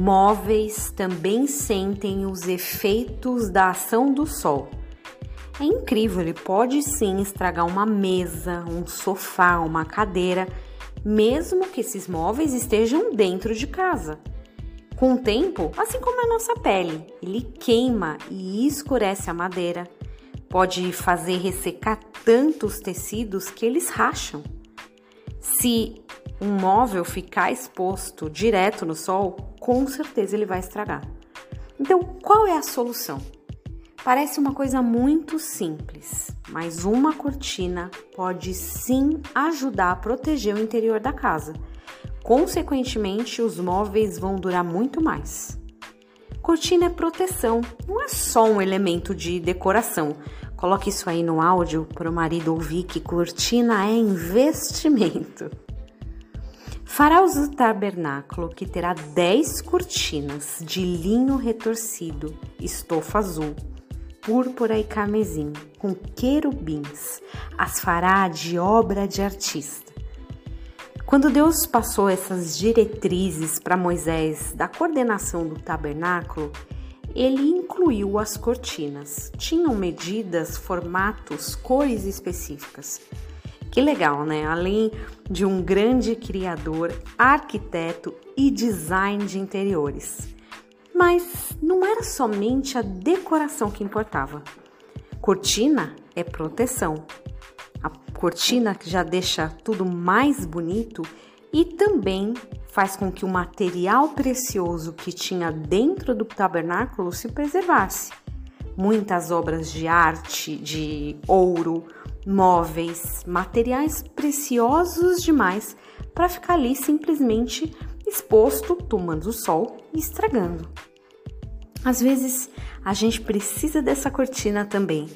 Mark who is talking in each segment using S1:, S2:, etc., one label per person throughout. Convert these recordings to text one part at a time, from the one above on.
S1: Móveis também sentem os efeitos da ação do sol. É incrível, ele pode sim estragar uma mesa, um sofá, uma cadeira, mesmo que esses móveis estejam dentro de casa. Com o tempo, assim como a nossa pele, ele queima e escurece a madeira. Pode fazer ressecar tantos tecidos que eles racham. Se um móvel ficar exposto direto no sol, com certeza ele vai estragar. Então, qual é a solução? Parece uma coisa muito simples, mas uma cortina pode sim ajudar a proteger o interior da casa. Consequentemente, os móveis vão durar muito mais. Cortina é proteção, não é só um elemento de decoração. Coloque isso aí no áudio para o marido ouvir que cortina é investimento. Farás o tabernáculo, que terá dez cortinas de linho retorcido, estofa azul, púrpura e carmesim, com querubins. As fará de obra de artista. Quando Deus passou essas diretrizes para Moisés da coordenação do tabernáculo, ele incluiu as cortinas. Tinham medidas, formatos, cores específicas. Que legal, né? Além de um grande criador, arquiteto e design de interiores. Mas não era somente a decoração que importava. Cortina é proteção. A cortina que já deixa tudo mais bonito e também faz com que o material precioso que tinha dentro do tabernáculo se preservasse. Muitas obras de arte, de ouro, móveis, materiais preciosos demais para ficar ali simplesmente exposto, tomando sol e estragando. Às vezes a gente precisa dessa cortina também.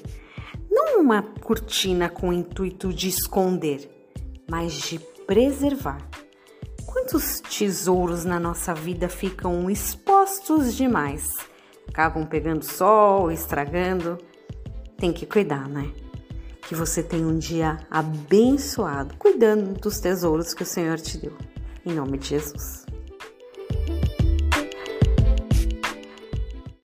S1: Não uma cortina com o intuito de esconder, mas de preservar. Quantos tesouros na nossa vida ficam expostos demais? Acabam pegando sol, estragando. Tem que cuidar, né? Que você tenha um dia abençoado, cuidando dos tesouros que o Senhor te deu. Em nome de Jesus.